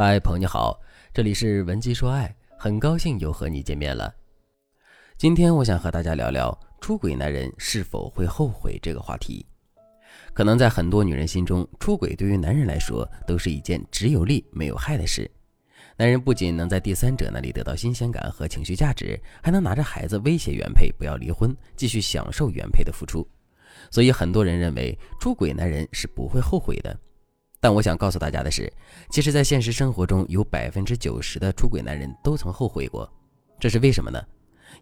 嗨，朋友你好，这里是文姬说爱，很高兴又和你见面了。今天我想和大家聊聊出轨男人是否会后悔这个话题。可能在很多女人心中，出轨对于男人来说都是一件只有利没有害的事。男人不仅能在第三者那里得到新鲜感和情绪价值，还能拿着孩子威胁原配不要离婚，继续享受原配的付出。所以很多人认为出轨男人是不会后悔的。但我想告诉大家的是，其实，在现实生活中，有百分之九十的出轨男人都曾后悔过。这是为什么呢？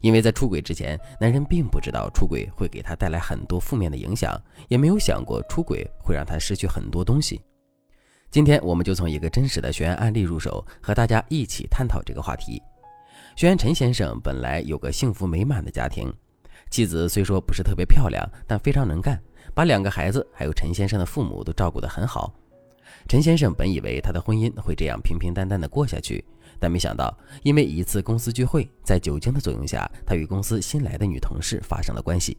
因为在出轨之前，男人并不知道出轨会给他带来很多负面的影响，也没有想过出轨会让他失去很多东西。今天，我们就从一个真实的学员案例入手，和大家一起探讨这个话题。学员陈先生本来有个幸福美满的家庭，妻子虽说不是特别漂亮，但非常能干，把两个孩子还有陈先生的父母都照顾得很好。陈先生本以为他的婚姻会这样平平淡淡的过下去，但没想到，因为一次公司聚会，在酒精的作用下，他与公司新来的女同事发生了关系。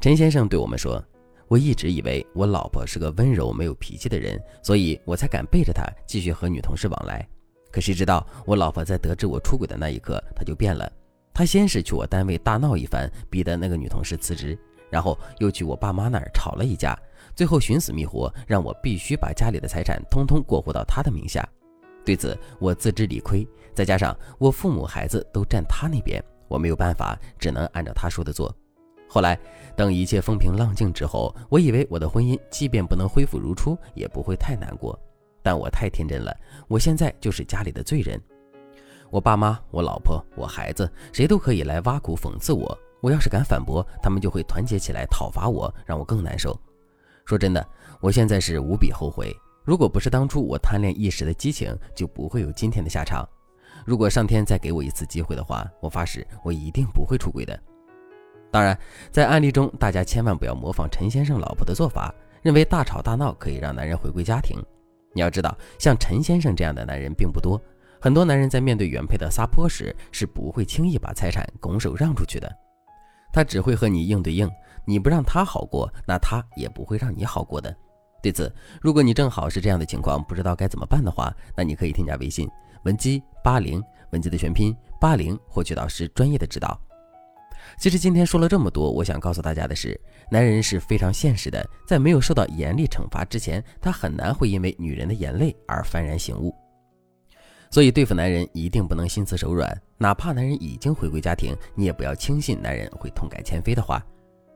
陈先生对我们说：“我一直以为我老婆是个温柔没有脾气的人，所以我才敢背着她继续和女同事往来。可谁知道，我老婆在得知我出轨的那一刻，她就变了。她先是去我单位大闹一番，逼得那个女同事辞职，然后又去我爸妈那儿吵了一架。”最后寻死觅活，让我必须把家里的财产通通过户到他的名下。对此，我自知理亏，再加上我父母孩子都站他那边，我没有办法，只能按照他说的做。后来，等一切风平浪静之后，我以为我的婚姻即便不能恢复如初，也不会太难过。但我太天真了，我现在就是家里的罪人。我爸妈、我老婆、我孩子，谁都可以来挖苦讽刺我。我要是敢反驳，他们就会团结起来讨伐我，让我更难受。说真的，我现在是无比后悔。如果不是当初我贪恋一时的激情，就不会有今天的下场。如果上天再给我一次机会的话，我发誓我一定不会出轨的。当然，在案例中，大家千万不要模仿陈先生老婆的做法，认为大吵大闹可以让男人回归家庭。你要知道，像陈先生这样的男人并不多。很多男人在面对原配的撒泼时，是不会轻易把财产拱手让出去的。他只会和你硬对硬。你不让他好过，那他也不会让你好过的。对此，如果你正好是这样的情况，不知道该怎么办的话，那你可以添加微信文姬八零，文姬的全拼八零，获取导师专业的指导。其实今天说了这么多，我想告诉大家的是，男人是非常现实的，在没有受到严厉惩罚之前，他很难会因为女人的眼泪而幡然醒悟。所以对付男人一定不能心慈手软，哪怕男人已经回归家庭，你也不要轻信男人会痛改前非的话。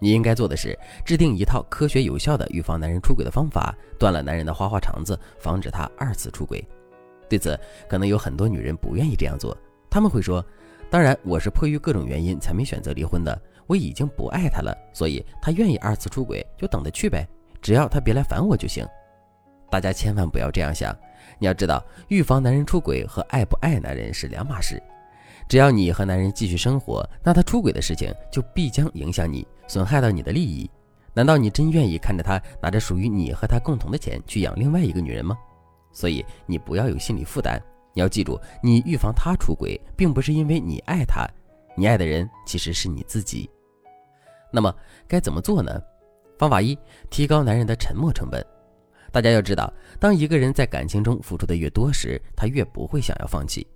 你应该做的是制定一套科学有效的预防男人出轨的方法，断了男人的花花肠子，防止他二次出轨。对此，可能有很多女人不愿意这样做，他们会说：“当然，我是迫于各种原因才没选择离婚的，我已经不爱他了，所以他愿意二次出轨就等着去呗，只要他别来烦我就行。”大家千万不要这样想，你要知道，预防男人出轨和爱不爱男人是两码事。只要你和男人继续生活，那他出轨的事情就必将影响你，损害到你的利益。难道你真愿意看着他拿着属于你和他共同的钱去养另外一个女人吗？所以你不要有心理负担。你要记住，你预防他出轨，并不是因为你爱他，你爱的人其实是你自己。那么该怎么做呢？方法一：提高男人的沉默成本。大家要知道，当一个人在感情中付出的越多时，他越不会想要放弃。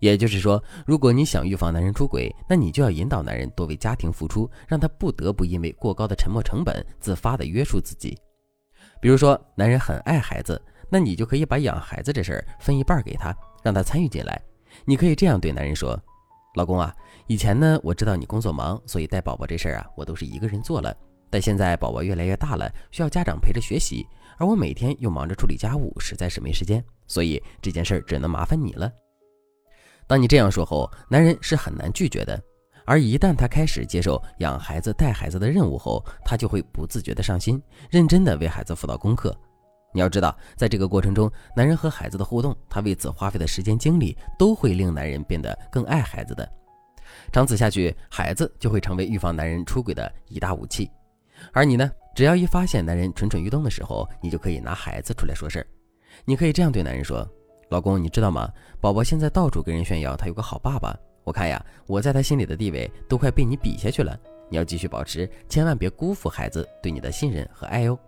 也就是说，如果你想预防男人出轨，那你就要引导男人多为家庭付出，让他不得不因为过高的沉默成本自发的约束自己。比如说，男人很爱孩子，那你就可以把养孩子这事儿分一半给他，让他参与进来。你可以这样对男人说：“老公啊，以前呢，我知道你工作忙，所以带宝宝这事儿啊，我都是一个人做了。但现在宝宝越来越大了，需要家长陪着学习，而我每天又忙着处理家务，实在是没时间，所以这件事儿只能麻烦你了。”当你这样说后，男人是很难拒绝的。而一旦他开始接受养孩子、带孩子的任务后，他就会不自觉的上心，认真地为孩子辅导功课。你要知道，在这个过程中，男人和孩子的互动，他为此花费的时间、精力，都会令男人变得更爱孩子的。长此下去，孩子就会成为预防男人出轨的一大武器。而你呢，只要一发现男人蠢蠢欲动的时候，你就可以拿孩子出来说事儿。你可以这样对男人说。老公，你知道吗？宝宝现在到处跟人炫耀他有个好爸爸。我看呀，我在他心里的地位都快被你比下去了。你要继续保持，千万别辜负孩子对你的信任和爱哦。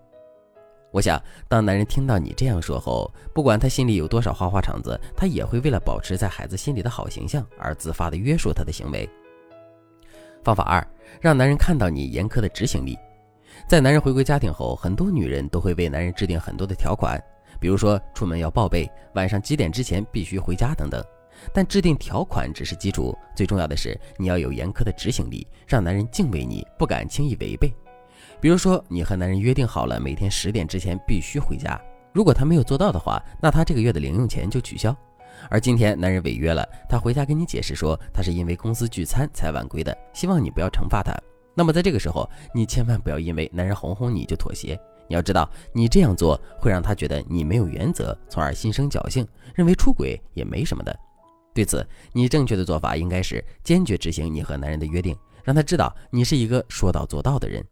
我想，当男人听到你这样说后，不管他心里有多少花花肠子，他也会为了保持在孩子心里的好形象而自发的约束他的行为。方法二，让男人看到你严苛的执行力。在男人回归家庭后，很多女人都会为男人制定很多的条款，比如说出门要报备，晚上几点之前必须回家等等。但制定条款只是基础，最重要的是你要有严苛的执行力，让男人敬畏你，不敢轻易违背。比如说，你和男人约定好了每天十点之前必须回家，如果他没有做到的话，那他这个月的零用钱就取消。而今天男人违约了，他回家跟你解释说他是因为公司聚餐才晚归的，希望你不要惩罚他。那么在这个时候，你千万不要因为男人哄哄你就妥协。你要知道，你这样做会让他觉得你没有原则，从而心生侥幸，认为出轨也没什么的。对此，你正确的做法应该是坚决执行你和男人的约定，让他知道你是一个说到做到的人。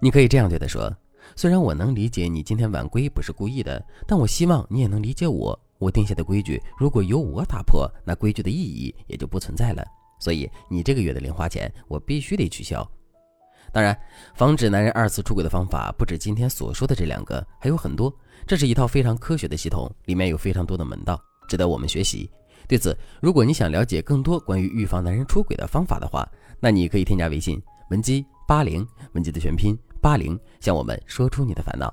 你可以这样对他说：“虽然我能理解你今天晚归不是故意的，但我希望你也能理解我。”我定下的规矩，如果由我打破，那规矩的意义也就不存在了。所以你这个月的零花钱，我必须得取消。当然，防止男人二次出轨的方法不止今天所说的这两个，还有很多。这是一套非常科学的系统，里面有非常多的门道，值得我们学习。对此，如果你想了解更多关于预防男人出轨的方法的话，那你可以添加微信文姬八零，文姬的全拼八零，向我们说出你的烦恼。